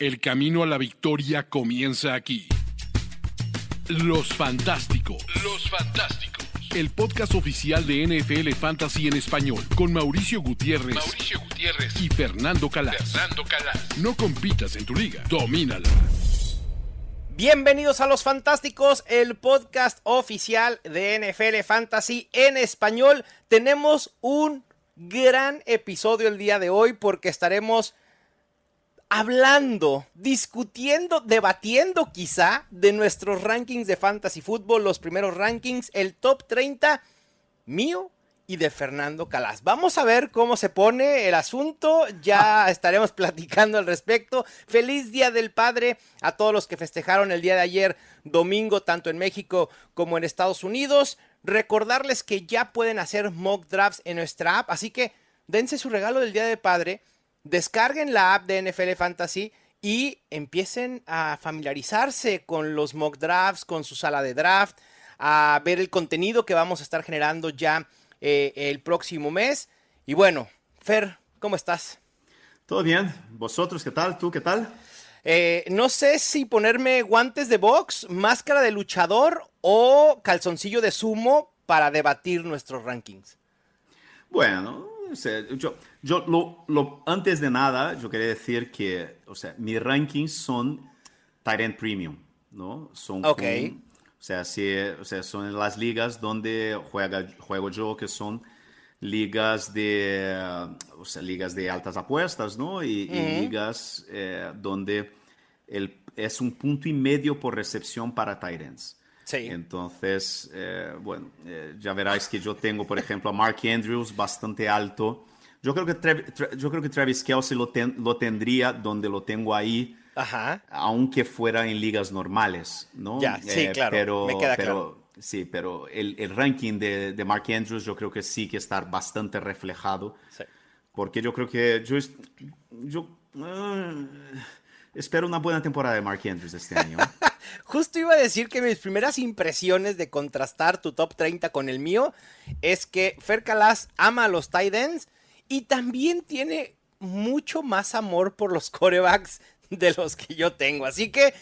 El camino a la victoria comienza aquí. Los Fantásticos. Los Fantásticos. El podcast oficial de NFL Fantasy en español con Mauricio Gutiérrez, Mauricio Gutiérrez y Fernando Calas. Fernando Calas. No compitas en tu liga, domínala. Bienvenidos a Los Fantásticos, el podcast oficial de NFL Fantasy en español. Tenemos un gran episodio el día de hoy porque estaremos hablando, discutiendo, debatiendo quizá de nuestros rankings de fantasy fútbol, los primeros rankings, el top 30 mío y de Fernando Calas. Vamos a ver cómo se pone el asunto, ya estaremos platicando al respecto. Feliz Día del Padre a todos los que festejaron el día de ayer, domingo, tanto en México como en Estados Unidos. Recordarles que ya pueden hacer mock drafts en nuestra app, así que dense su regalo del Día del Padre descarguen la app de NFL Fantasy y empiecen a familiarizarse con los mock drafts, con su sala de draft, a ver el contenido que vamos a estar generando ya eh, el próximo mes. Y bueno, Fer, ¿cómo estás? Todo bien. ¿Vosotros qué tal? ¿Tú qué tal? Eh, no sé si ponerme guantes de box, máscara de luchador o calzoncillo de sumo para debatir nuestros rankings. Bueno, yo, yo lo, antes de nada, yo quería decir que, o sea, mis rankings son Tyrant Premium, ¿no? Son ok. o, sea, si, o sea, son las ligas donde juega, juego yo, que son ligas de, o sea, ligas de altas apuestas, ¿no? Y, ligas eh, donde el, es un punto y medio por recepción para Tyrants. Sí. Entonces, eh, bueno, eh, ya veráis que yo tengo, por ejemplo, a Mark Andrews bastante alto. Yo creo que, yo creo que Travis Kelsey lo, lo tendría donde lo tengo ahí, Ajá. aunque fuera en ligas normales, ¿no? Ya, sí, eh, claro, pero, me queda pero, claro. Sí, pero el, el ranking de, de, Mark Andrews yo creo que sí que está bastante reflejado. Sí. Porque yo creo que yo, yo uh, espero una buena temporada de Mark Andrews este año. Justo iba a decir que mis primeras impresiones de contrastar tu top 30 con el mío es que Fer Calas ama a los tight ends y también tiene mucho más amor por los corebacks de los que yo tengo. Así que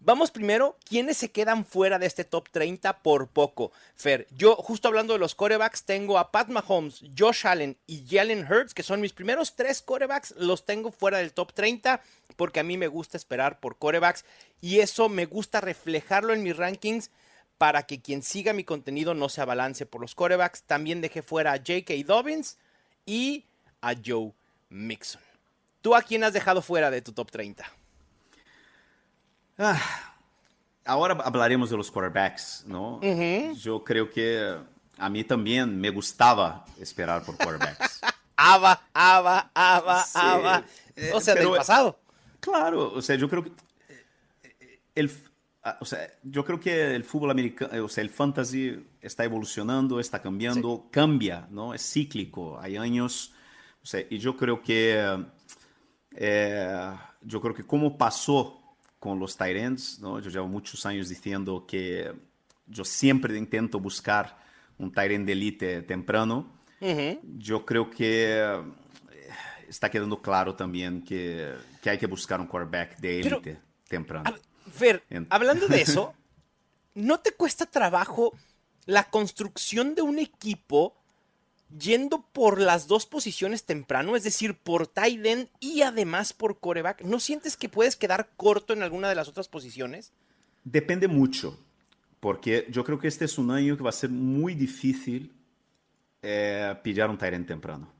vamos primero, ¿quiénes se quedan fuera de este top 30 por poco? Fer, yo justo hablando de los corebacks, tengo a Pat Mahomes, Josh Allen y Jalen Hurts, que son mis primeros tres corebacks, los tengo fuera del top 30 porque a mí me gusta esperar por corebacks y eso me gusta reflejarlo en mis rankings para que quien siga mi contenido no se abalance por los corebacks. También dejé fuera a J.K. Dobbins y a Joe Mixon. ¿Tú a quién has dejado fuera de tu top 30? Ah, ahora hablaremos de los quarterbacks, ¿no? Uh -huh. Yo creo que a mí también me gustaba esperar por quarterbacks. aba, aba, aba, Sí, aba. eh, O sea, pero- del pasado. Claro, o sea, yo creo que eh, el, ah, o sea, yo creo que el fútbol americano, o sea, el fantasy está evolucionando, está cambiando, cambia, ¿no? Es cíclico. Hay años, o sea, y yo creo que, eh, yo creo que como pasó con los ends, ¿no? Yo llevo muchos años diciendo que yo siempre intento buscar un end de elite temprano. Yo creo que eh, está quedando claro también que, que hay que buscar un quarterback de élite temprano. A- En- hablando de eso, ¿no te cuesta trabajo la construcción de un equipo yendo por las dos posiciones temprano? Es decir, por tight end y además por coreback. ¿No sientes que puedes quedar corto en alguna de las otras posiciones? Depende mucho, porque yo creo que este es un año que va a ser muy difícil eh, pillar un tight end temprano.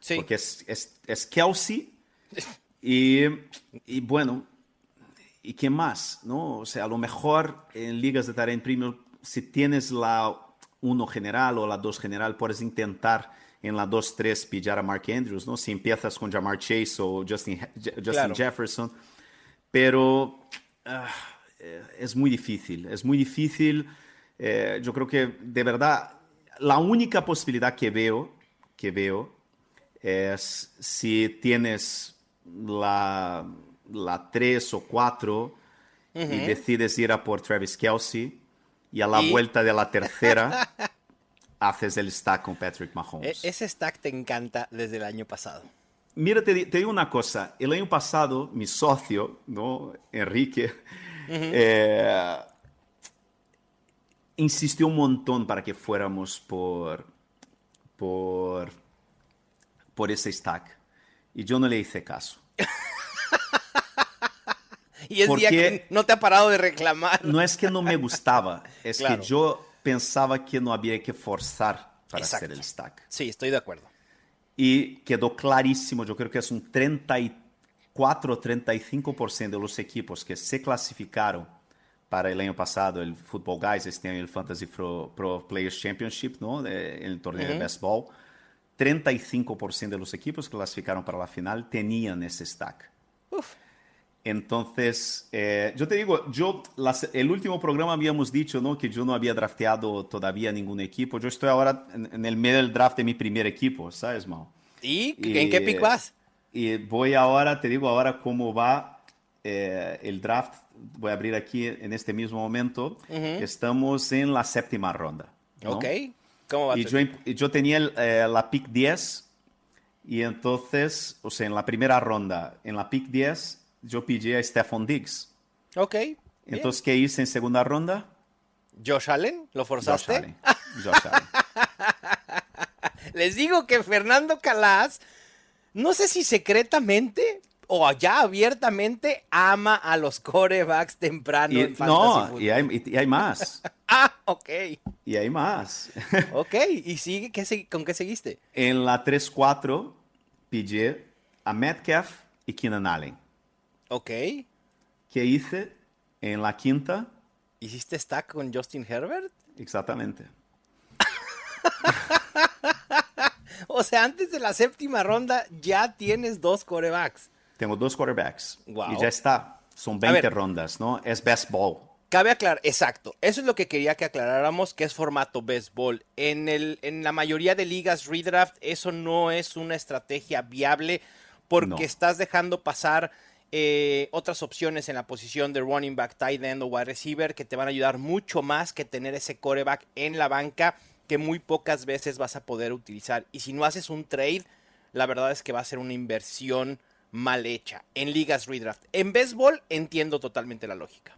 Sí. Porque es, es, es Kelsey y, y bueno, ¿y qué más? ¿no? O sea, a lo mejor en ligas de Tyrant Premium, si tienes la 1 general o la 2 general, puedes intentar en la 2-3 pillar a Mark Andrews, ¿no? Si empiezas con Jamar Chase o Justin, Je- Justin Claro. Jefferson. Pero eh, es muy difícil, es muy difícil. Eh, yo creo que de verdad la única posibilidad que veo, que veo es si tienes la, la 3 o 4 y decides ir a por Travis Kelsey y a la Y- vuelta de la tercera haces el stack con Patrick E- Mahomes. ese stack te encanta desde el año pasado. Mira, te, te, digo una cosa. El año pasado, mi socio, ¿no? Enrique, uh -huh. eh, insistió un montón para que fuéramos por, por, por ese stack. Y yo no le hice caso. y es día que no te ha parado de reclamar. No es que no me gustaba, es claro. que yo pensaba que no había que forzar para Exacto. hacer el stack. Sí, estoy de acuerdo. Y quedó clarísimo, yo creo que es un 34 35% de los equipos que se clasificaron para el año pasado el Football Guys, este año el Fantasy Pro, Pro Players Championship, ¿no? De, el torneo uh -huh. de baseball. 35% de los equipos que clasificaron para la final tenían ese stack. Uf. Entonces, eh, yo te digo, yo, las, el último programa habíamos dicho ¿no? que yo no había drafteado todavía ningún equipo. Yo estoy ahora en, en el medio del draft de mi primer equipo, ¿sabes, Mao? ¿Y, y en qué pick vas? Y voy ahora, te digo ahora cómo va eh, el draft. Voy a abrir aquí en este mismo momento. Uh -huh. Estamos en la séptima ronda. ¿no? Ok. ¿Cómo va? Y yo, yo, tenía el, eh, la pick 10 y entonces, o sea, en la primera ronda, en la pick 10 yo pillé a Stephon Diggs. Ok. Entonces, ¿qué hice en segunda ronda? Josh Allen, ¿lo forzaste? Josh Allen. Josh Allen. Les digo que Fernando Calas, no sé si secretamente o ya abiertamente ama a los corebacks temprano y, en No, y hay, y hay, más. ah, ok. Y hay más. ok, ¿y sigue, qué, con qué seguiste? En la 3-4 pillé a Metcalf y Keenan Allen. Ok. ¿Qué hice en la quinta? ¿Hiciste stack con Justin Herbert? Exactamente. o sea, antes de la séptima ronda ya tienes dos corebacks. Tengo dos quarterbacks. Wow. Y ya está. Son 20 ver, rondas, ¿no? Es best ball. Cabe aclarar, exacto. Eso es lo que quería que aclaráramos, que es formato best ball. En, el, en la mayoría de ligas redraft, eso no es una estrategia viable porque no. estás dejando pasar eh, otras opciones en la posición de running back, tight end o wide receiver que te van a ayudar mucho más que tener ese coreback en la banca que muy pocas veces vas a poder utilizar. Y si no haces un trade, la verdad es que va a ser una inversión mal hecha en ligas redraft. En béisbol entiendo totalmente la lógica.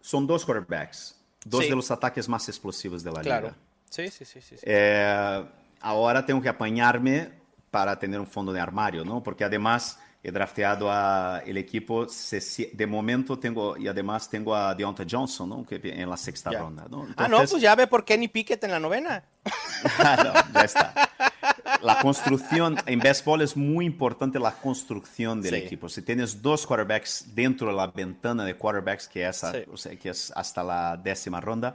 Son dos quarterbacks, dos sí. de los ataques más explosivos de la claro. liga. Sí, sí, sí. sí, sí. Eh, ahora tengo que apañarme para tener un fondo de armario, ¿no? Porque además he drafteado a el equipo, de momento tengo, y además tengo a Deontay Johnson, ¿no? Que en la sexta ya. ronda, ¿no? Entonces, ah, no, pues ya ve por Kenny Pickett en la novena. no, ya está. La construcción, en baseball es muy importante la construcción del Sí. equipo. Si tienes dos quarterbacks dentro de la ventana de quarterbacks, que es, a- Sí. o sea, que es hasta la décima ronda,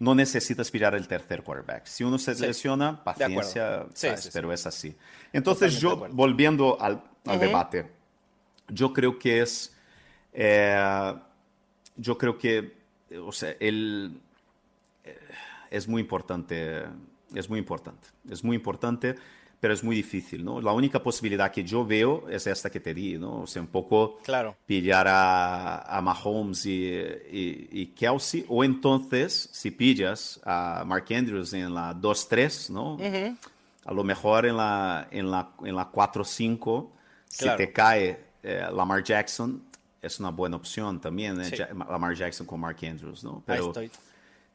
no necesitas pillar el tercer quarterback. Si uno se Sí. lesiona, paciencia, ¿sabes? sí, pero es así. Entonces Totalmente yo, volviendo al, al Ujú. debate, yo creo que es, eh, yo creo que, o sea, el, eh, es muy importante, es muy importante, es muy importante, pero es muy difícil, ¿no? La única posibilidad que yo veo es esta que te di, ¿no? O sea, un poco Claro. pillar a, a Mahomes y, y, y Kelsey, o entonces, si pillas a Mark Andrews en la 2-3, ¿no? Ujú. A lo mejor en la, en la, en la 4-5, si Claro. te cae eh, Lamar Jackson, es una buena opción también, eh, Sí. Lamar Jackson con Mark Andrews, ¿no? Ahí Pero estoy.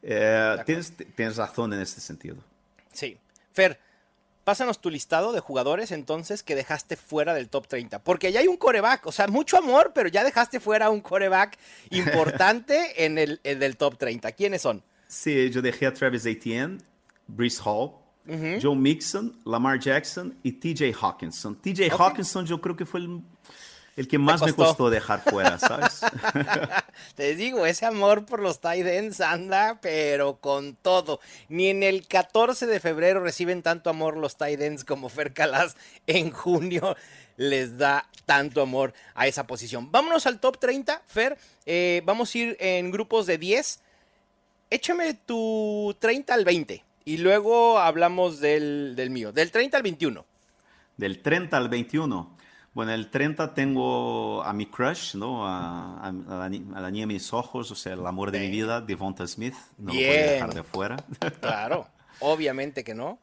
eh, tienes, tienes razón en este sentido. Sí. Fer, pásanos tu listado de jugadores entonces que dejaste fuera del top 30. Porque ya hay un coreback, o sea, mucho amor, pero ya dejaste fuera un coreback importante en el, top 30. ¿Quiénes son? Sí, yo dejé a Travis Etienne, Brees Hall. Joe Mixon, Lamar Jackson y TJ Hawkinson. TJ. Hawkinson yo creo que fue el, el que más me costó. costó dejar fuera, ¿sabes? Te digo, ese amor por los tight ends anda, pero con todo. Ni en el 14 de febrero reciben tanto amor los tight ends como Fer Calas en junio les da tanto amor a esa posición. Vámonos al top 30, Fer. Eh, vamos a ir en grupos de 10. Échame tu 30 al 20 y luego hablamos del, del mío. Del 30 al 21. Del 30 al 21. Bueno, el 30 tengo a mi crush, ¿no? A, a- a la, ni- a la niña de mis ojos, o sea, el amor de mi vida, Devonta Smith. No lo Bien. podía dejar de fuera. Claro, obviamente que no.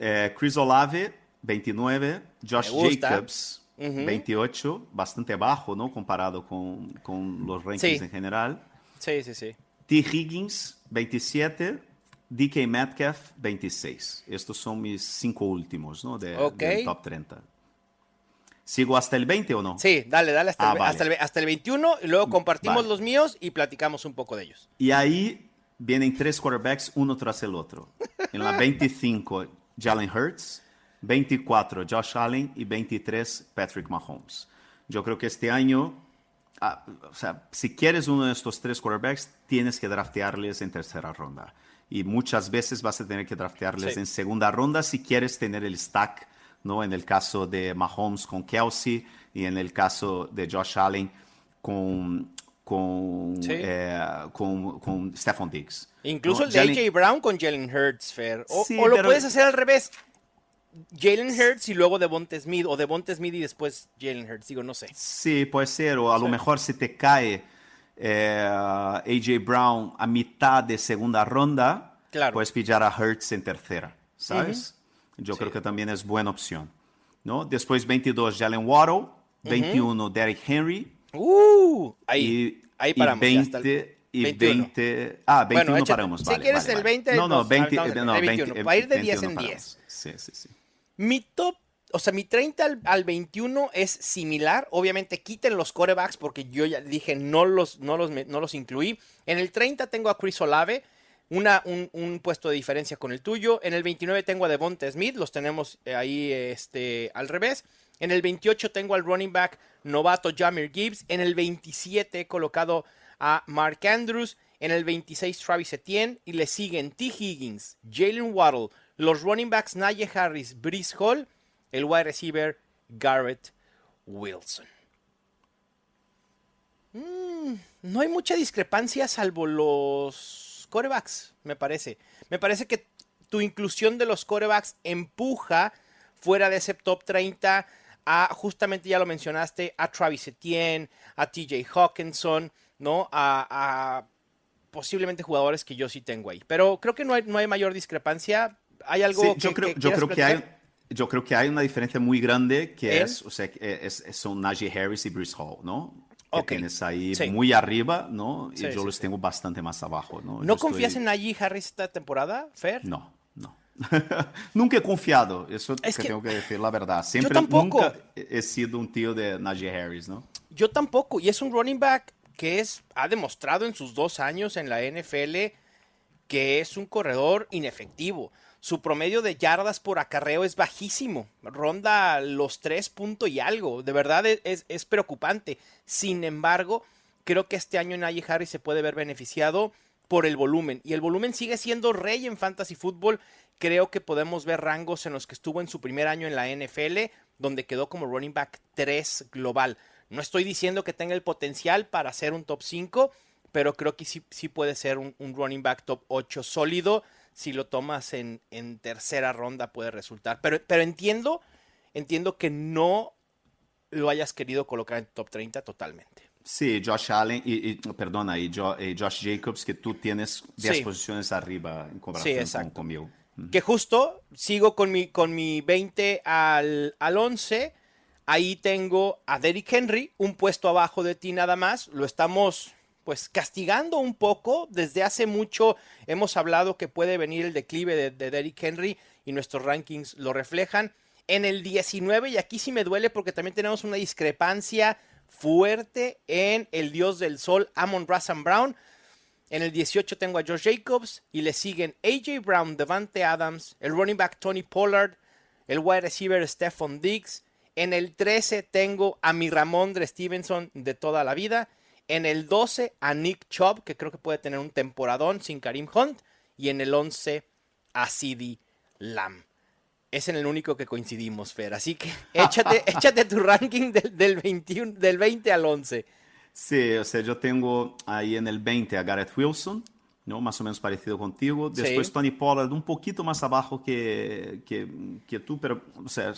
Eh, Chris Olave, 29. Josh. Jacobs, 28, bastante bajo, ¿no? Comparado con, con los rankings Sí. en general. Sí, sí, sí. T. Higgins, 27. DK Metcalf, 26. Estos son mis cinco últimos, ¿no? De, Ok. del top 30. ¿Sigo hasta el 20 o no? Sí, dale, dale hasta, Ah, el, vale. hasta, el, hasta el 21 y luego compartimos Vale. los míos y platicamos un poco de ellos. Y ahí vienen tres quarterbacks, uno tras el otro. En la 25, Jalen Hurts. 24, Josh Allen. Y 23, Patrick Mahomes. Yo creo que este año, ah, o sea, si quieres uno de estos tres quarterbacks, tienes que draftearles en tercera ronda. Y muchas veces vas a tener que draftearles Sí. en segunda ronda si quieres tener el stack, ¿no? En el caso de Mahomes con Kelsey y en el caso de Josh Allen con, con, Sí. eh, con, con Stephon Diggs. Incluso ¿no? el de Jalen- AJ Brown con Jalen Hurts, Fer. O, Sí, o lo pero- puedes hacer al revés. Jalen Hurts y luego Devonta Smith, o Devonta Smith y después Jalen Hurts, digo, no sé. Sí, puede ser, o a lo mejor si te cae eh, AJ Brown a mitad de segunda ronda, Claro. puedes pillar a Hertz en tercera, ¿sabes? Yo Sí. creo que también es buena opción. ¿no? Después 22, Jalen Waddle, 21, Derrick Henry, Uh, ahí, y, ahí y paramos. ya 20, hasta el- y 21. 20, ah, 21 Bueno, paramos, si vale, quieres vale, el vale. 20, no, no, nos 20, aventamos no, el 20, 21, para ir de 10 en 21 10. paramos. Sí, sí, sí. Mi top, o sea, mi 30 al, al 21 es similar. Obviamente quiten los corebacks porque yo ya dije no los, no los, no los incluí. En el 30 tengo a Chris Olave, una, un, un puesto de diferencia con el tuyo. En el 29 tengo a Devonta Smith, los tenemos eh, ahí este, al revés. En el 28 tengo al running back novato Jamir Gibbs. En el 27 he colocado a Mark Andrews. En el 26 Travis Etienne. Y le siguen T. Higgins, Jalen Waddle, los running backs Najee Harris, Brice Hall, el wide receiver Garrett Wilson. Mm, no hay mucha discrepancia salvo los corebacks, me parece. Me parece que tu inclusión de los corebacks empuja fuera de ese top 30 a, justamente ya lo mencionaste, a Travis Etienne, a TJ Hawkinson, ¿no? A, a posiblemente jugadores que yo sí tengo ahí. Pero creo que no hay, no hay mayor discrepancia. ¿Hay algo Sí, que, yo creo, que yo creo que hay, yo creo que hay una diferencia muy grande que es, o sea, es- son Najee Harris y Bruce Hall, ¿no? Que tienes ahí Sí. muy arriba, ¿no? Y Sí, yo sí, los tengo bastante más abajo, ¿no? ¿No Yo confías estoy- en Najee Harris esta temporada, Fer? No, no. nunca he confiado, eso Es que, que- tengo que decir la verdad. Siempre, tampoco. nunca he sido un tío de Najee Harris, ¿no? Yo tampoco. Y es un running back que es, ha demostrado en sus dos años en la NFL que es un corredor inefectivo. Su promedio de yardas por acarreo es bajísimo. Ronda los tres puntos y algo. De verdad es, es- es preocupante. Sin embargo, creo que este año Najee Harris se puede ver beneficiado por el volumen. Y el volumen sigue siendo rey en fantasy fútbol. Creo que podemos ver rangos en los que estuvo en su primer año en la NFL, donde quedó como running back 3 global. No estoy diciendo que tenga el potencial para ser un top 5, pero creo que sí, sí puede ser un, un running back top 8 sólido. Si lo tomas en, en tercera ronda puede resultar. Pero, pero entiendo, entiendo que no lo hayas querido colocar en top 30 totalmente. Sí, Josh Allen y, y- perdona, y, Jo- y Josh Jacobs, que tú tienes 10 Sí. posiciones arriba en comparación Sí, con, conmigo. Que justo sigo con mi, con mi 20 al, al 11. Ahí tengo a Derrick Henry, un puesto abajo de ti nada más. Lo estamos pues castigando un poco. Desde hace mucho hemos hablado que puede venir el declive de, de Derrick Henry y nuestros rankings lo reflejan. En el 19, y aquí sí me duele porque también tenemos una discrepancia fuerte en el dios del sol, Amon Razan Brown. En el 18 tengo a Josh Jacobs y le siguen AJ Brown, Devante Adams, el running back Tony Pollard, el wide receiver Stephon Diggs. En el 13 tengo a mi Ramondre Stevenson de toda la vida. En el 12 a Nick Chubb, que creo que puede tener un temporadón sin Karim Hunt. Y en el 11 a CD Lamb. Es en el único que coincidimos, Fer. Así que échate, échate tu ranking del, del 21, del 20 al 11. Sí, o sea, yo tengo ahí en el 20 a Garrett Wilson, ¿no? Más o menos parecido contigo. Después Sí. Tony Pollard, un poquito más abajo que, que, que tú, pero, o sea,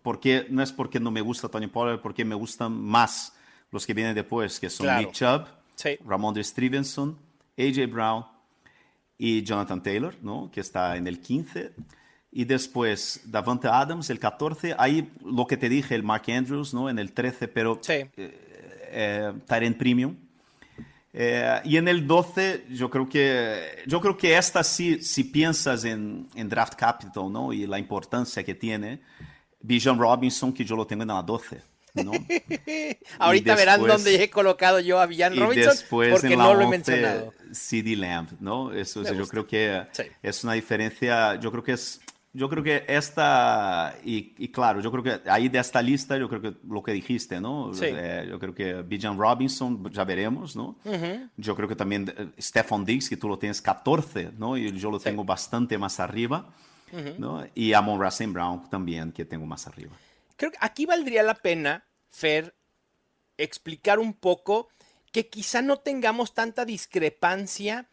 porque, no es porque no me gusta Tony Pollard, porque me gustan más los que vienen después, que son Claro. Nick Chubb, Sí. Ramondre Stevenson, AJ Brown y Jonathan Taylor, ¿no? Que está en el 15. Y después Davante Adams, el 14. Ahí lo que te dije, el Mark Andrews, ¿no? En el 13, pero Sí. eh, eh, Tyrant Premium. Eh, y en el 12, yo creo que, yo creo que esta sí, si piensas en, en Draft Capital, ¿no? Y la importancia que tiene, Bijan Robinson, que yo lo tengo en la 12, ¿no? Ahorita verán después- dónde he colocado yo a Villan Robinson después porque no lo he 11, mencionado. CD Lamb, ¿no? Eso, yo creo que Sí. es una diferencia, yo creo que es, yo creo que esta, y, y claro, yo creo que ahí de esta lista, yo creo que lo que dijiste, ¿no? Sí. Eh, yo creo que Bijan Robinson, ya veremos, ¿no? Yo creo que también eh, Stephon Diggs, que tú lo tienes 14, ¿no? Y yo lo tengo bastante más arriba, ¿no? Y Amon Ra St. Brown también, que tengo más arriba. Creo que aquí valdría la pena, Fer, explicar un poco que quizá no tengamos tanta discrepancia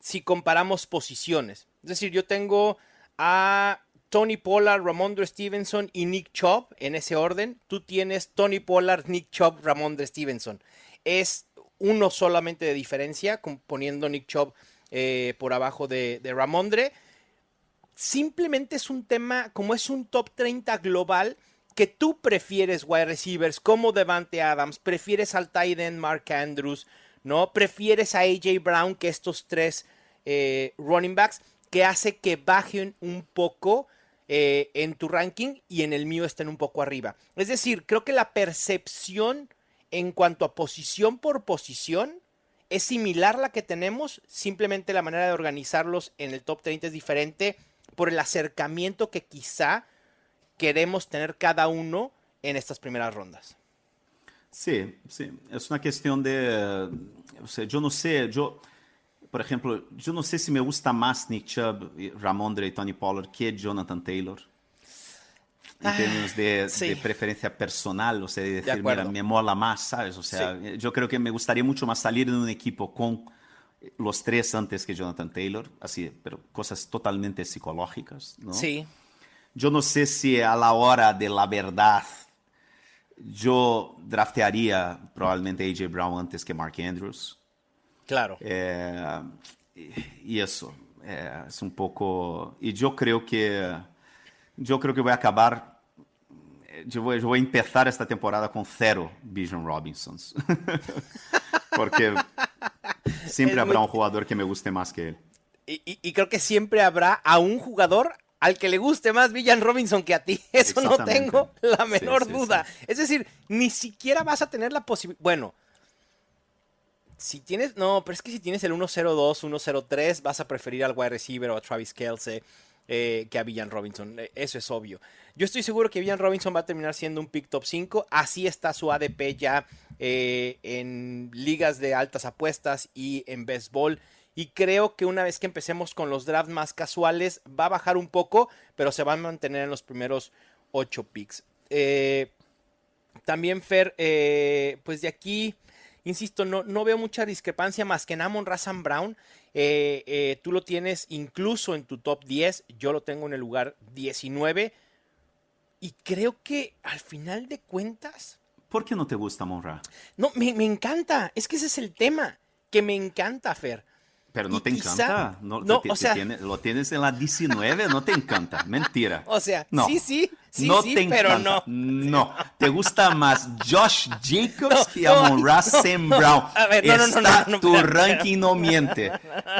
si comparamos posiciones. Es decir, yo tengo a Tony Pollard, Ramondre Stevenson y Nick Chubb en ese orden. Tú tienes Tony Pollard, Nick Chubb, Ramondre Stevenson. Es uno solamente de diferencia, poniendo Nick Chubb eh, por abajo de, de Ramondre simplemente es un tema, como es un top 30 global, que tú prefieres wide receivers como Devante Adams, prefieres al tight end Mark Andrews, ¿no? Prefieres a AJ Brown que estos tres eh, running backs, que hace que bajen un poco eh, en tu ranking y en el mío estén un poco arriba. Es decir, creo que la percepción en cuanto a posición por posición es similar la que tenemos, simplemente la manera de organizarlos en el top 30 es diferente por el acercamiento que quizá queremos tener cada uno en estas primeras rondas. Sí, sí, es una cuestión de, o sea, yo no sé, yo, por ejemplo, yo no sé si me gusta más Nick Chubb, Ramondre y Tony Pollard que Jonathan Taylor. En Ah, términos de, sí. de preferencia personal, o sea, de decir, mira, acuerdo. me mola más, ¿sabes? O sea, yo creo que me gustaría mucho más salir de un equipo con los tres antes que Jonathan Taylor, así, pero cosas totalmente psicológicas, ¿no? Sí, Yo no sé si a la hora de la verdad yo draftearía probablemente AJ Brown antes que Mark Andrews. claro. Eh, y, y eso eh, es un poco. Y yo creo que yo creo que voy a acabar. eh, Yo voy, yo voy a empezar esta temporada con cero Bijan Robinsons. Porque siempre Es habrá muy- un jugador que me guste más que él. Y, y- y creo que siempre habrá a un jugador al que le guste más Villan Robinson que a ti. Eso no tengo la menor sí, duda. Es decir, ni siquiera vas a tener la posibilidad. Bueno, si tienes. No, pero es que si tienes el 1-0-2, 1-0-3, vas a preferir al wide receiver o a Travis Kelsey eh, que a Villan Robinson. Eh, Eso es obvio. Yo estoy seguro que Villan Robinson va a terminar siendo un pick top 5. Así está su ADP ya eh, en ligas de altas apuestas y en béisbol. Y creo que una vez que empecemos con los drafts más casuales, va a bajar un poco, pero se va a mantener en los primeros 8 picks. Eh, también, Fer, eh, pues de aquí, insisto, no, no veo mucha discrepancia más que en Amon Razan Brown. Eh, tú lo tienes incluso en tu top 10, yo lo tengo en el lugar 19. Y creo que al final de cuentas, ¿Por qué no te gusta Monra? no, me, me encanta. Es que ese es el tema, que me encanta, Fer. Pero no Y te quizá- encanta. No, no, te- o sea- tiene- lo tienes en la 19, no te encanta. Mentira. O sea, No. sí, sí, sí, no sí, te pero encanta. no. No. ¿Te gusta más Josh Jacobs No, que Amon no, no. Brown? A ver, no, no, no, tu ranking no miente.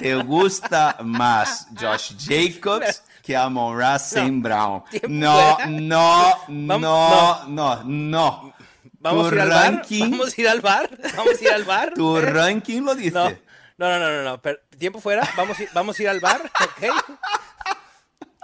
¿Te gusta más Josh Jacobs que Amon Ra St. Brown? No, no, no, no, no. Vamos Tu a ir al ranking- bar. Vamos a ir al bar. Vamos a ir al bar. Tu ¿eh? ranking lo dice. No, no, no, no, no, pero tiempo fuera, vamos a ir, vamos a ir al bar, ¿ok?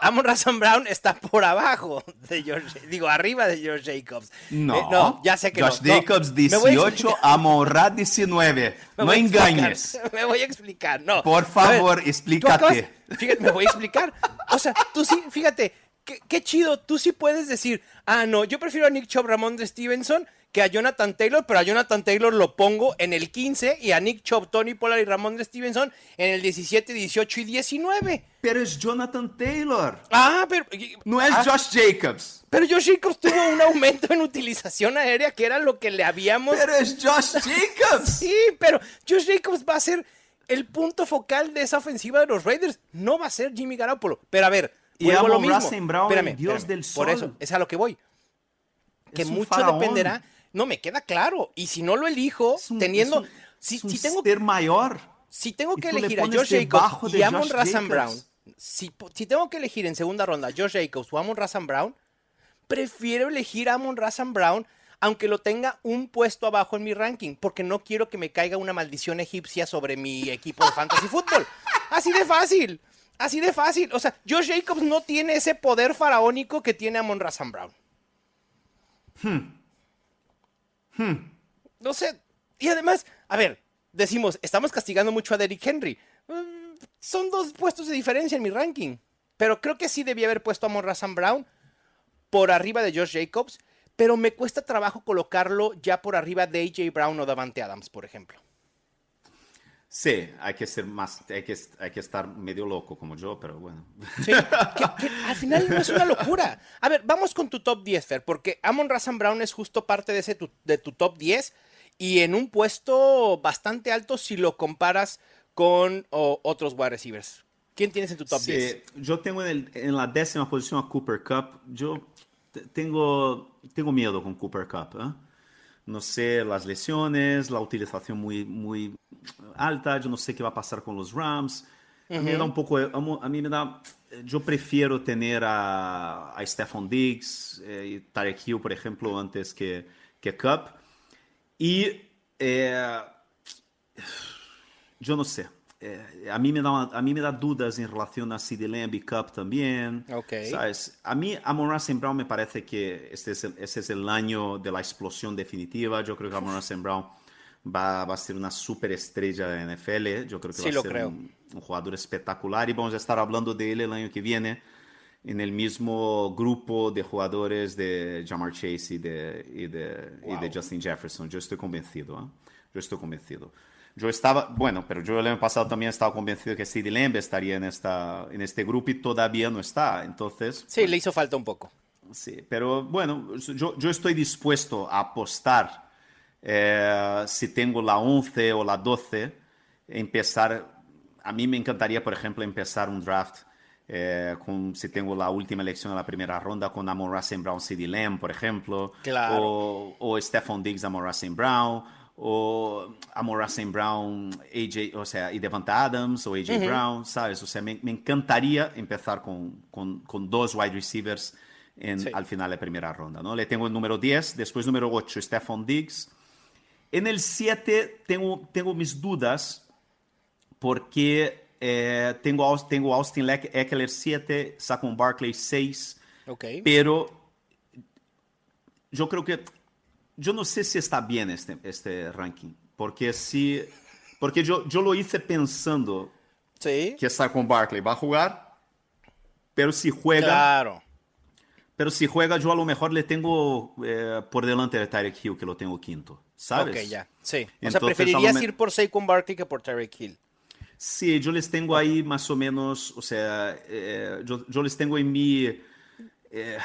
Amon Razan Brown está por abajo de George, digo, arriba de George Jacobs. No, Eh, no, ya sé que Josh no. Jacobs me voy a 18, explicar, Amon Ra 19. me No a engañes. Me voy a explicar, no. Por A ver, favor, explícate. acabas- fíjate, me voy a explicar. O sea, tú sí, fíjate, qué, qué chido, tú sí puedes decir, ah, no, yo prefiero a Nick Chubb, Ramón de Stevenson que a Jonathan Taylor, pero a Jonathan Taylor lo pongo en el 15 y a Nick Chubb, Tony Pollard y Ramón de Stevenson en el 17, 18 y 19. Pero es Jonathan Taylor. Ah, pero... No es ah, Josh Jacobs. Pero Josh Jacobs tuvo un aumento en utilización aérea que era lo que le habíamos... Pero es Josh Jacobs. Sí, pero Josh Jacobs va a ser el punto focal de esa ofensiva de los Raiders. No va a ser Jimmy Garoppolo. Pero a ver, y Amon Russell Brown, espérame, Dios espérame. del sol. Por eso, es a lo que voy. Que mucho faraón. dependerá. No, me queda claro. Y si no lo elijo, un- teniendo. un- si, tengo, ser mayor. si tengo que elegir a Josh Jacobs y Amon Jacobs. Brown, si, tengo que elegir en segunda ronda a Josh Jacobs o Amon Russell Brown, prefiero elegir a Amon Russell Brown, aunque lo tenga un puesto abajo en mi ranking, porque no quiero que me caiga una maldición egipcia sobre mi equipo de fantasy fútbol. Así de fácil. Así de fácil. O sea, Josh Jacobs no tiene ese poder faraónico que tiene Amon Russell Brown. No sé. Y además, a ver, decimos, estamos castigando mucho a Derrick Henry. Mm, Son dos puestos de diferencia en mi ranking. Pero creo que sí debía haber puesto a Amon Russell Brown por arriba de Josh Jacobs. Pero me cuesta trabajo colocarlo ya por arriba de AJ Brown o Davante Adams, por ejemplo. Sí, hay que ser más, hay que, hay que estar medio loco como yo, pero bueno. Sí, que, que al final no es una locura. A ver, vamos con tu top 10, Fer, porque Amon Russell Brown es justo parte de, ese tu, de tu top 10 y en un puesto bastante alto si lo comparas con o, otros wide receivers. ¿Quién tienes en tu top Sí, 10? yo tengo en, el- en la décima posición a Cooper Cup. Yo te- tengo, tengo miedo con Cooper Cup. ¿eh? No sé las lesiones, la utilización muy, muy alta. Yo no sé qué va a pasar con los Rams. A mí me da un poco, a mí me da, yo prefiero tener a, a Stephon Diggs eh, y Tarek Hill, por ejemplo, antes que, que Cup. Y eh, yo no sé. Eh, a, mí me da, a mí me da dudas en relación a CD Lamb Cup también. Ok. ¿sabes? A mí, Amon St. Brown me parece que este es, el, este es el año de la explosión definitiva. Yo creo que Amon St. Brown va, va a ser una superestrella de NFL. Yo creo que Sí, va a lo ser creo. un, un jugador espectacular y vamos a estar hablando de él el año que viene en el mismo grupo de jugadores de Jamar Chase y de, y de, y de Justin Jefferson. Yo estoy convencido. ¿eh? Yo estoy convencido. Yo estaba, bueno, pero yo el año pasado también estaba convencido que CD Lamb estaría en, esta, en este grupo y todavía no está. Entonces, Sí, le hizo falta un poco. Sí, pero bueno, yo, yo estoy dispuesto a apostar eh, si tengo la 11 o la 12, empezar, a mí me encantaría, por ejemplo, empezar un draft eh, con, si tengo la última elección en la primera ronda con Amon St. Brown, CD Lamb, por ejemplo, Claro. o, o Stephon Diggs, Amon. Brown, o Amon St. Brown, AJ, o sea, y Devonta Adams, o AJ Brown, ¿sabes? O sea, me, me encantaría empezar con, con, con dos wide receivers en, Sí. al final de primera ronda, ¿no? Le tengo el número 10, después número 8, Stephon Diggs. En el 7 tengo, tengo mis dudas porque eh, tengo, tengo Austin Eckler 7, Saquon Barkley 6, Ok. pero yo creo que yo no sé si está bien este, este ranking, porque si porque yo, yo lo hice pensando Sí. que Saquon Barkley va a jugar, pero si juega, Claro. pero si juega yo a lo mejor le tengo eh, por delante de Tyreek Hill que lo tengo quinto, ¿sabes? Ok, ya. Sí. O sea, Entonces, preferirías me- ir por Saquon Barkley que por Tyreek Hill. Sí, yo les tengo ahí más o menos, o sea, eh, yo, yo les tengo en mi, eh,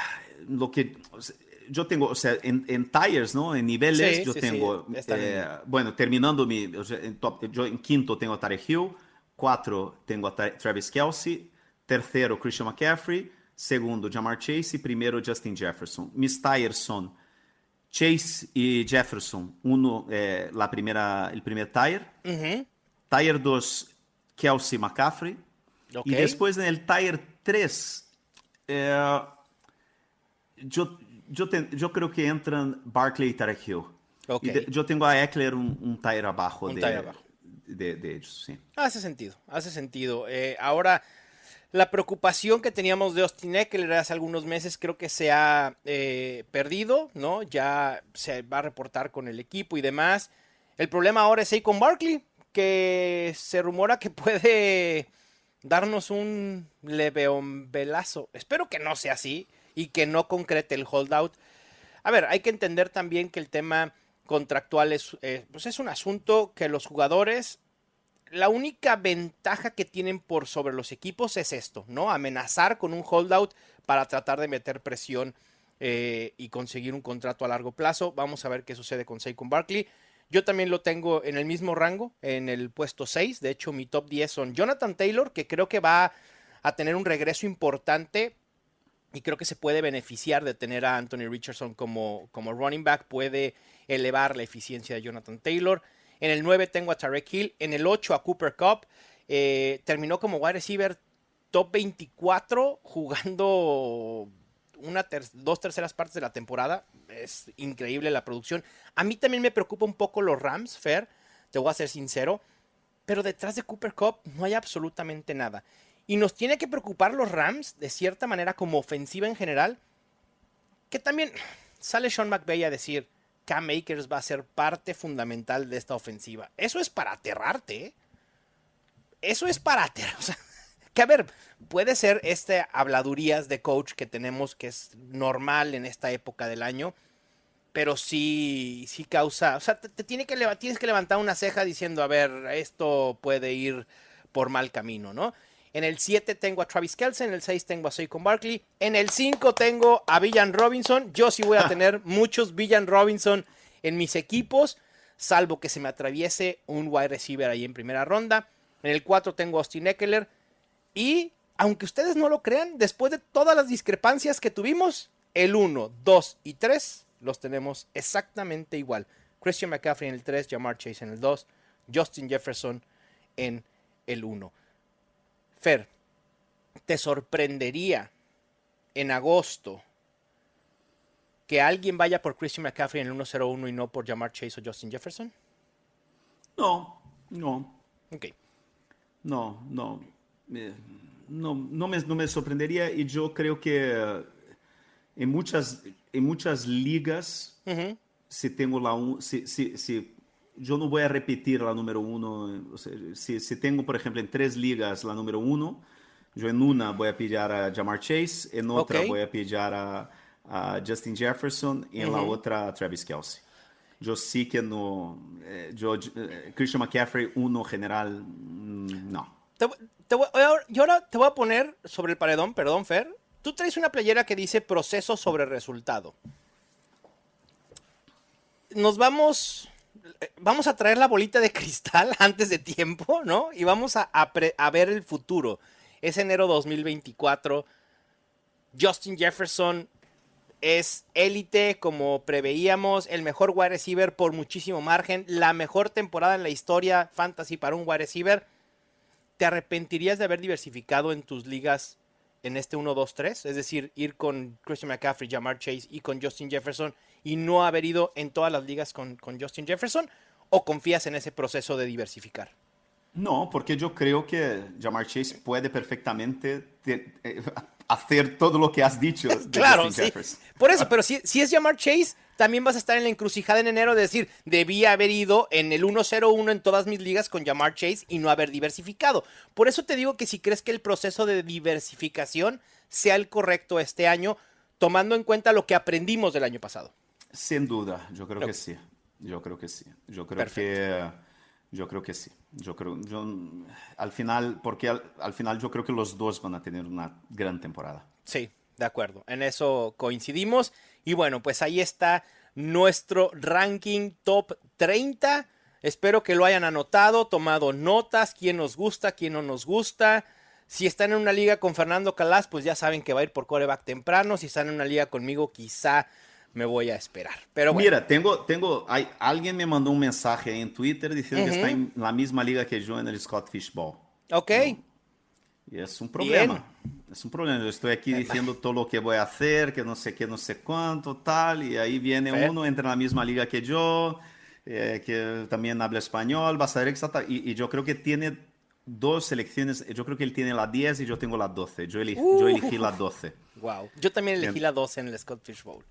lo que, o sea, yo tengo, o sea, en, en tires, ¿no? En niveles, Sí, yo sí, tengo, sí, está eh, bueno, terminando mi, en top, yo en quinto tengo a Tarek Hill, cuatro tengo a Tra- Travis Kelsey, tercero Christian McCaffrey, segundo Jamar Chase y primero Justin Jefferson. Mis tires son Chase y Jefferson, uno, eh, la primera, el primer tire, Ujú. Tire 2, Kelsey McCaffrey. Ok. Y después en el Tire 3, eh, yo, yo, te- yo creo que entran Barkley y Tarek Hill. Ok. Y de- yo tengo a Eckler un, un tire de, tire abajo. De, de ellos. Sí. Hace sentido, hace sentido. Eh, ahora, la preocupación que teníamos de Austin Eckler hace algunos meses creo que se ha eh, perdido, ¿no? Ya se va a reportar con el equipo y demás. El problema ahora es Saquon Barkley, que se rumora que puede darnos un leveombelazo. Espero que no sea así y que no concrete el holdout. A ver, hay que entender también que el tema contractual es, eh, pues es un asunto que los jugadores la única ventaja que tienen por sobre los equipos es esto, ¿no? Amenazar con un holdout para tratar de meter presión eh, y conseguir un contrato a largo plazo. Vamos a ver qué sucede con Saquon Barkley. Yo también lo tengo en el mismo rango, en el puesto 6. De hecho, mi top 10 son Jonathan Taylor, que creo que va a a tener un regreso importante y creo que se puede beneficiar de tener a Anthony Richardson como, como running back, puede elevar la eficiencia de Jonathan Taylor. En el 9 tengo a Tarek Hill, en el 8 a Cooper Cup, eh, terminó como wide receiver top 24 jugando una dos terceras partes de la temporada. Es increíble la producción. A mí también me preocupa un poco los Rams, Fer, te voy a ser sincero, pero detrás de Cooper Cup no hay absolutamente nada. Y nos tiene que preocupar los Rams, de cierta manera, como ofensiva en general, que también sale Sean McVay a decir, Cam Akers va a ser parte fundamental de esta ofensiva. Eso es para aterrarte, ¿eh? Eso es para aterrar. que a ver, puede ser este habladurías de coach que tenemos que es normal en esta época del año, pero sí, sí causa, o sea, te, tiene que, tienes que levantar una ceja diciendo, a ver, esto puede ir por mal camino, ¿no? En el 7 tengo a Travis Kelsen, en el 6 tengo a Saquon Barkley, en el 5 tengo a Villan Robinson. Yo sí voy a tener muchos Villan Robinson en mis equipos, salvo que se me atraviese un wide receiver ahí en primera ronda. En el 4 tengo a Austin Eckler y aunque ustedes no lo crean, después de todas las discrepancias que tuvimos, el 1, 2 y 3 los tenemos exactamente igual. Christian McCaffrey en el 3, Jamar Chase en el 2, Justin Jefferson en el 1. Fer, ¿te sorprendería en agosto que alguien vaya por Christian McCaffrey en el 1-0-1 y no por Jamar Chase o Justin Jefferson? No, no. Ok. No, no. No, no, me, no me sorprendería y yo creo que en muchas, en muchas ligas, si tengo la si, si, si yo no voy a repetir la número uno. si, si, tengo, por ejemplo, en tres ligas la número uno, yo en una voy a pillar a Jamar Chase, en otra voy a pillar a, a, Justin Jefferson y en la otra a Travis Kelsey. Yo sí que no. Eh, yo, eh, Christian McCaffrey, uno general, mm, no. Te, te voy, yo ahora te voy a poner sobre el paredón, perdón, Fer. Tú traes una playera que dice proceso sobre resultado. Nos vamos vamos a traer la bolita de cristal antes de tiempo, ¿no? Y vamos a, ver el futuro. Es enero 2024. Justin Jefferson es élite, como preveíamos, el mejor wide receiver por muchísimo margen, la mejor temporada en la historia fantasy para un wide receiver. ¿Te arrepentirías de haber diversificado en tus ligas en este 1-2-3? Es decir, ir con Christian McCaffrey, Jamar Chase y con Justin Jefferson y no haber ido en todas las ligas con, Justin Jefferson? ¿O confías en ese proceso de diversificar? No, porque yo creo que Jamar Chase puede perfectamente eh, hacer todo lo que has dicho. De claro, Justin Jefferson. Por eso, pero si, si es Jamar Chase, también vas a estar en la encrucijada en enero de decir, debía haber ido en el 1-0-1 en todas mis ligas con Jamar Chase y no haber diversificado. Por eso te digo que si crees que el proceso de diversificación sea el correcto este año, tomando en cuenta lo que aprendimos del año pasado. Sin duda, yo creo que sí. Yo creo que sí. Yo creo que yo creo que sí. Yo creo yo al final porque al, final yo creo que los dos van a tener una gran temporada. Sí, de acuerdo. En eso coincidimos y bueno, pues ahí está nuestro ranking top 30. Espero que lo hayan anotado, tomado notas, quién nos gusta, quién no nos gusta. Si están en una liga con Fernando Calas, pues ya saben que va a ir por coreback temprano. Si están en una liga conmigo, quizá me voy a esperar. Pero Mira, tengo, tengo, hay, alguien me mandó un mensaje en Twitter diciendo que está en la misma liga que yo en el Scott Fishball. Ok. Y es un problema. Es un problema. Yo estoy aquí diciendo todo lo que voy a hacer, que no sé qué, no sé cuánto, tal. Y ahí viene uno, entra en la misma liga que yo, eh, que también habla español, va a ser exacta. Y, y, yo creo que tiene dos selecciones. Yo creo que él tiene la 10 y yo tengo la 12. Yo, elegí, yo elegí la 12. Wow. Yo también elegí la 12 en el Scott Fish Bowl.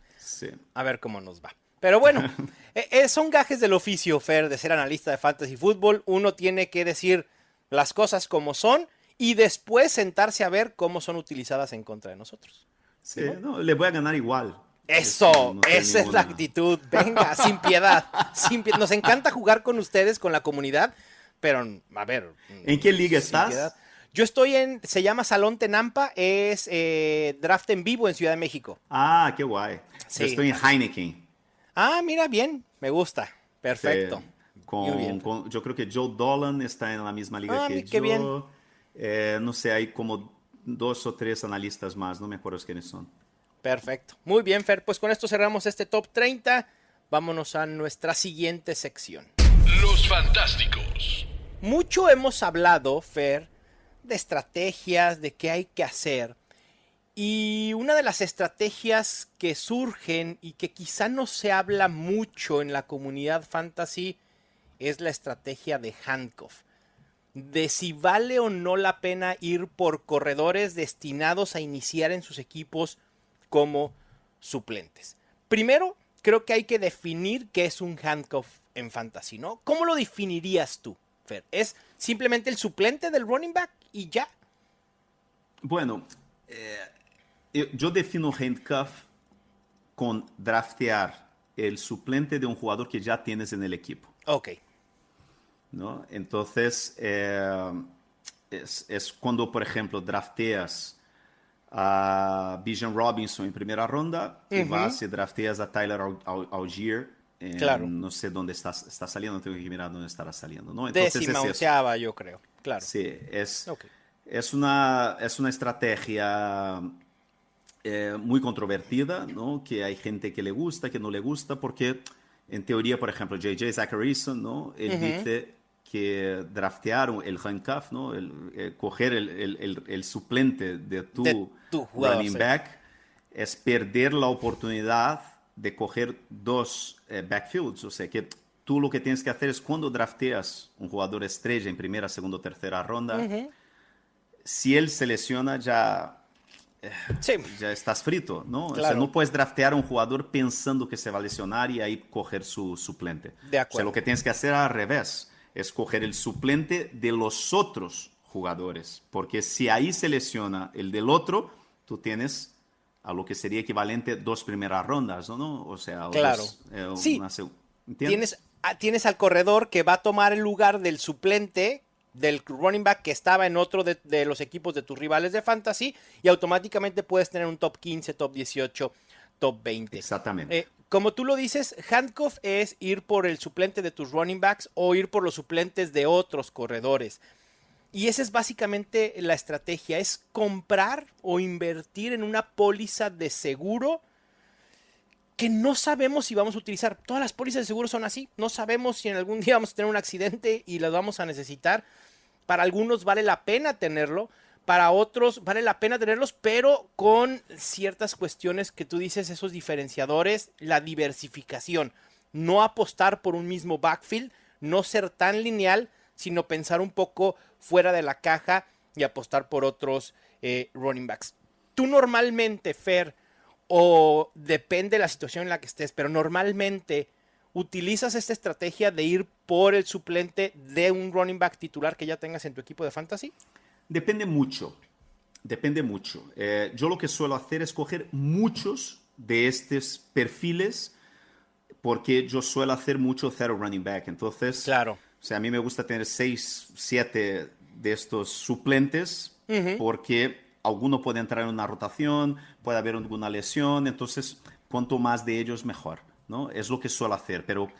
A ver cómo nos va. Pero bueno, eh, eh, son gajes del oficio, Fer, de ser analista de fantasy fútbol. Uno tiene que decir las cosas como son y después sentarse a ver cómo son utilizadas en contra de nosotros. Sí, no, le voy a ganar igual. Eso, esa es la actitud. Venga, sin piedad. Sin Nos encanta jugar con ustedes, con la comunidad, pero a ver. ¿En qué liga estás? Yo estoy en, se llama Salón Tenampa, es eh, draft en vivo en Ciudad de México. Ah, qué guay. Yo estoy en Heineken. Ah, mira, bien, me gusta. Perfecto. con, yo creo que Joe Dolan está en la misma liga ah, que qué yo. Bien. Eh, no sé, hay como dos o tres analistas más, no me acuerdo quiénes son. Perfecto. Muy bien, Fer. Pues con esto cerramos este top 30. Vámonos a nuestra siguiente sección. Los Fantásticos. Mucho hemos hablado, Fer, de estrategias, de qué hay que hacer. Y una de las estrategias que surgen y que quizá no se habla mucho en la comunidad fantasy es la estrategia de handcuff. De si vale o no la pena ir por corredores destinados a iniciar en sus equipos como suplentes. Primero, creo que hay que definir qué es un handcuff en fantasy, ¿no? ¿Cómo lo definirías tú, Fer? ¿Es simplemente el suplente del running back y ya? Bueno, eh, yo defino handcuff con draftear el suplente de un jugador que ya tienes en el equipo. Ok. ¿no? Entonces, eh, es, es, cuando, por ejemplo, drafteas a Bijan Robinson en primera ronda uh -huh. y vas y drafteas a Tyler Algier. En, claro. No sé dónde está, está saliendo, tengo que mirar dónde estará saliendo. ¿no? Entonces Décima, es onceava, yo creo. Claro. Sí, es, okay. es, una, es una estrategia eh, muy controvertida, ¿no? que hay gente que le gusta, que no le gusta, porque en teoría, por ejemplo, JJ Zacharyson, ¿no? él uh -huh. dice que draftear el handcuff, ¿no? El, el coger el, el, el, suplente de tu, de tu jugador, running sí. back es perder la oportunidad de coger dos eh, backfields. O sea que tú lo que tienes que hacer es cuando drafteas un jugador estrella en primera, segunda o tercera ronda, uh -huh. si él se lesiona ya... eh, Sí. Ya estás frito, ¿no? O sea, Claro. no puedes draftear a un jugador pensando que se va a lesionar y ahí coger su suplente. De O sea, acuerdo. lo que tienes que hacer al revés es coger el suplente de los otros jugadores. Porque si ahí se lesiona el del otro, tú tienes a lo que sería equivalente dos primeras rondas, ¿no? O sea, Claro. dos, eh, Sí. una ¿entiendes? Tienes, tienes al corredor que va a tomar el lugar del suplente del running back que estaba en otro de, de los equipos de tus rivales de fantasy y automáticamente puedes tener un top 15, top 18, top 20. Exactamente. Eh, como tú lo dices, handcuff es ir por el suplente de tus running backs o ir por los suplentes de otros corredores. Y esa es básicamente la estrategia, es comprar o invertir en una póliza de seguro que no sabemos si vamos a utilizar. Todas las pólizas de seguro son así. No sabemos si en algún día vamos a tener un accidente y las vamos a necesitar. Para algunos vale la pena tenerlo, para otros vale la pena tenerlos, pero con ciertas cuestiones que tú dices, esos diferenciadores, la diversificación. No apostar por un mismo backfield, no ser tan lineal, sino pensar un poco fuera de la caja y apostar por otros eh, running backs. Tú normalmente, Fer, o depende de la situación en la que estés, pero normalmente utilizas esta estrategia de ir por el suplente de un running back titular que ya tengas en tu equipo de fantasy. Depende mucho. Depende mucho. Eh, yo lo que suelo hacer es coger muchos de estos perfiles porque yo suelo hacer mucho zero running back. Entonces, Claro. o sea, a mí me gusta tener seis, siete de estos suplentes porque alguno puede entrar en una rotación, puede haber alguna lesión. Entonces, cuanto más de ellos, mejor. ¿no? Es lo que suelo hacer. Pero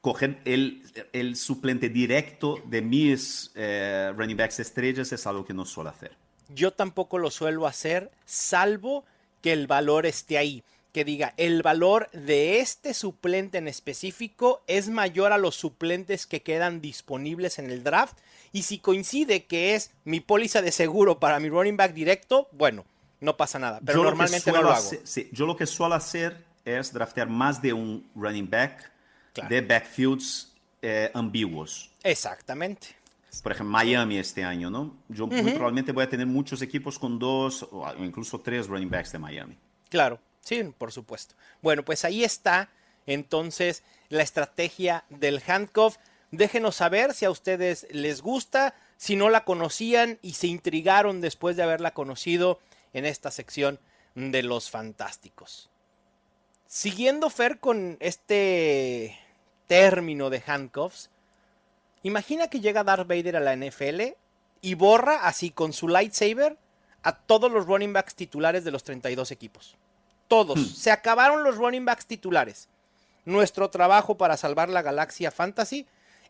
coger el, el suplente directo de mis eh, running backs estrellas es algo que no suelo hacer. Yo tampoco lo suelo hacer, salvo que el valor esté ahí. Que diga, el valor de este suplente en específico es mayor a los suplentes que quedan disponibles en el draft. Y si coincide que es mi póliza de seguro para mi running back directo, bueno, no pasa nada. Pero Yo lo normalmente no suelo lo hago. hacer- sí, yo lo que suelo hacer es draftear más de un running back Claro. de backfields eh, ambiguos. Exactamente. Por ejemplo, Miami este año, ¿no? Yo muy probablemente voy a tener muchos equipos con dos o incluso tres running backs de Miami. Claro, sí, por supuesto. Bueno, pues ahí está entonces la estrategia del handcuff. Déjenos saber si a ustedes les gusta, si no la conocían y se intrigaron después de haberla conocido en esta sección de los fantásticos. Siguiendo Fer con este término de handcuffs, imagina que llega Darth Vader a la NFL y borra así con su lightsaber a todos los running backs titulares de los 32 equipos. Todos. Se acabaron los running backs titulares. Nuestro trabajo para salvar la galaxia fantasy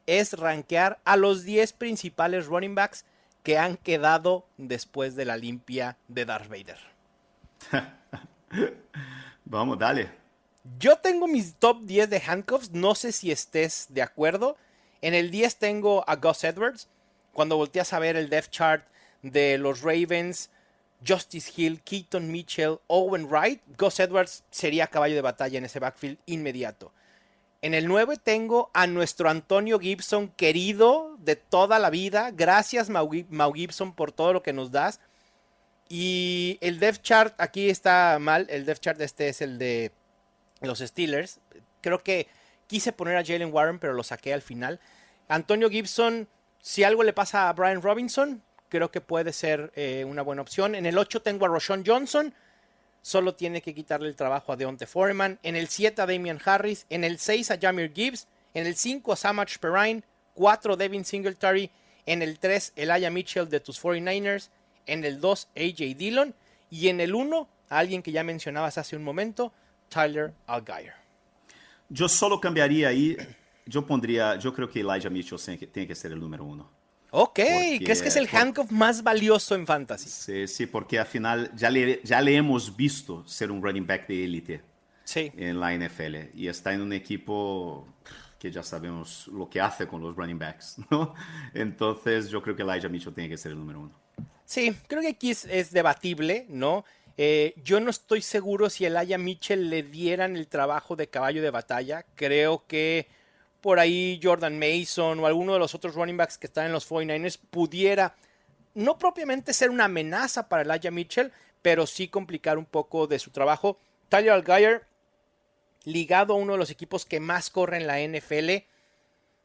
es rankear a los 10 principales running backs que han quedado después de la limpia de Darth Vader. Vamos, dale. Yo tengo mis top 10 de handcuffs, no sé si estés de acuerdo. En el 10 tengo a Gus Edwards. Cuando volteas a ver el depth chart de los Ravens, Justice Hill, Keaton Mitchell, Owen Wright, Gus Edwards sería caballo de batalla en ese backfield inmediato. En el 9 tengo a nuestro Antonio Gibson, querido de toda la vida. Gracias, Mau, Gibson, por todo lo que nos das. Y el depth chart, aquí está mal. El depth chart este es el de los Steelers. Creo que quise poner a Jalen Warren, pero lo saqué al final. Antonio Gibson, si algo le pasa a Brian Robinson, creo que puede ser eh, una buena opción. En el 8 tengo a Roshan Johnson. Solo tiene que quitarle el trabajo a Deontay Foreman. En el 7 a Damian Harris. En el 6 a Jamir Gibbs. En el 5 a Samach Perrine. 4 Devin Singletary. En el 3 Elijah Mitchell de tus 49ers. En el 2 AJ Dillon. Y en el 1 a alguien que ya mencionabas hace un momento, Tyler Algier. Yo solo cambiaría ahí. Yo pondría. Yo creo que Elijah Mitchell tiene que ser el número 1. Ok, ¿crees que es el handcuff más valioso en fantasy? Sí, sí, porque al final ya le, ya le hemos visto ser un running back de élite sí. en la NFL y está en un equipo que ya sabemos lo que hace con los running backs, ¿no? Entonces yo creo que Elijah Mitchell tiene que ser el número uno. Sí, creo que aquí es, debatible, ¿no? Eh, yo no estoy seguro si Elijah Mitchell le dieran el trabajo de caballo de batalla. Creo que por ahí Jordan Mason o alguno de los otros running backs que están en los 49ers pudiera no propiamente ser una amenaza para Elijah Mitchell, pero sí complicar un poco de su trabajo. Tyler Algier, ligado a uno de los equipos que más corre en la NFL,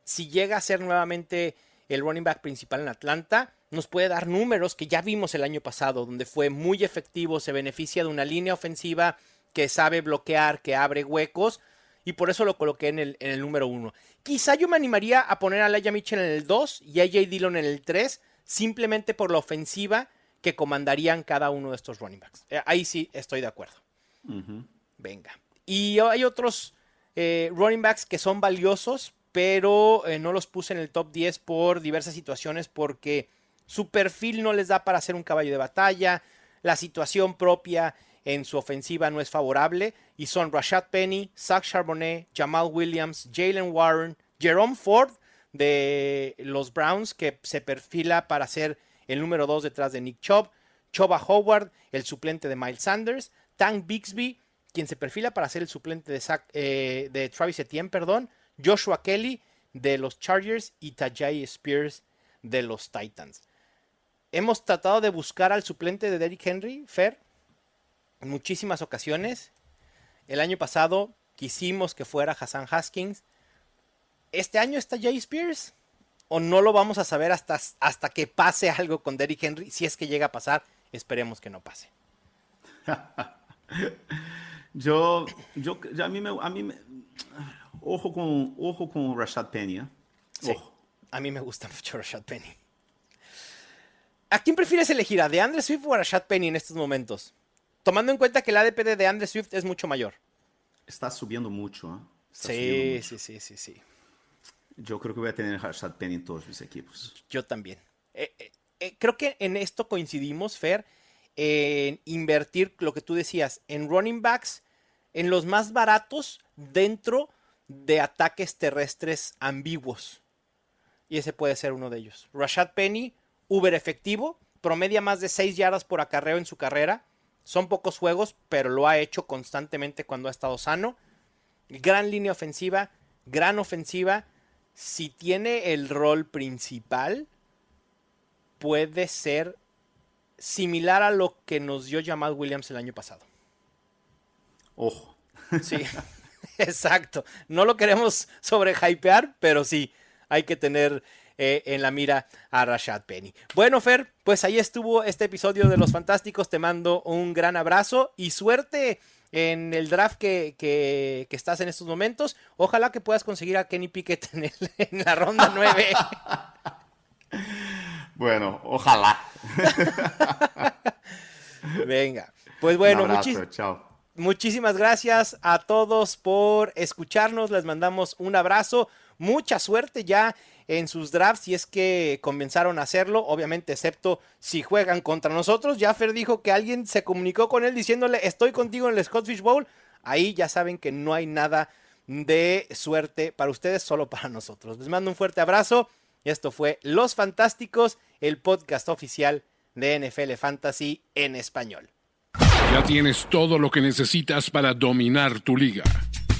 si llega a ser nuevamente el running back principal en Atlanta, nos puede dar números que ya vimos el año pasado, donde fue muy efectivo, se beneficia de una línea ofensiva que sabe bloquear, que abre huecos y por eso lo coloqué en el, en el número uno. Quizá yo me animaría a poner a Laia Mitchell en el 2 y a J. Dillon en el 3, simplemente por la ofensiva que comandarían cada uno de estos running backs. Eh, ahí sí estoy de acuerdo. Venga. Y hay otros eh, running backs que son valiosos, pero eh, no los puse en el top 10 por diversas situaciones, porque su perfil no les da para ser un caballo de batalla, la situación propia en su ofensiva no es favorable y son Rashad Penny, Zach Charbonnet, Jamal Williams, Jalen Warren, Jerome Ford de los Browns que se perfila para ser el número 2 detrás de Nick Chubb, Choba Howard, el suplente de Miles Sanders, Tank Bixby, quien se perfila para ser el suplente de, eh, de Travis Etienne, perdón, Joshua Kelly de los Chargers y Tajay Spears de los Titans. Hemos tratado de buscar al suplente de Derrick Henry, Fer, en muchísimas ocasiones. El año pasado quisimos que fuera Hassan Haskins. ¿Este año está Jay Spears? ¿O no lo vamos a saber hasta, hasta que pase algo con Derrick Henry? Si es que llega a pasar, esperemos que no pase. yo, yo, a mí me, a mí me, ojo con, ojo con Rashad Penny. ¿eh? a mí me gusta mucho Rashad Penny. ¿A quién prefieres elegir? ¿A DeAndre Swift o a Rashad Penny en estos momentos? Tomando en cuenta que el ADP de Andre Swift es mucho mayor. Está subiendo mucho. ¿eh? sí, sí, sí, sí, sí. Yo creo que voy a tener Rashad Penny en todos mis equipos. Yo también. Eh, eh, eh, creo que en esto coincidimos, Fer, en invertir lo que tú decías, en running backs, en los más baratos dentro de ataques terrestres ambiguos. Y ese puede ser uno de ellos. Rashad Penny, uber efectivo, promedia más de 6 yardas por acarreo en su carrera son pocos juegos, pero lo ha hecho constantemente cuando ha estado sano. Gran línea ofensiva, gran ofensiva. Si tiene el rol principal, puede ser similar a lo que nos dio Jamal Williams el año pasado. Ojo. Sí, exacto. No lo queremos sobrehypear, pero sí, hay que tener eh, en la mira a Rashad Penny. Bueno, Fer, pues ahí estuvo este episodio de Los Fantásticos. Te mando un gran abrazo y suerte en el draft que, estás en estos momentos. Ojalá que puedas conseguir a Kenny Pickett en, la ronda 9. bueno, ojalá. Venga, pues bueno, muchísimas gracias a todos por escucharnos. Les mandamos un abrazo. Mucha suerte ya en sus drafts si es que comenzaron a hacerlo, obviamente excepto si juegan contra nosotros. Jaffer dijo que alguien se comunicó con él diciéndole estoy contigo en el Scottish Bowl. Ahí ya saben que no hay nada de suerte para ustedes, solo para nosotros. Les mando un fuerte abrazo. Esto fue Los Fantásticos, el podcast oficial de NFL Fantasy en español. Ya tienes todo lo que necesitas para dominar tu liga.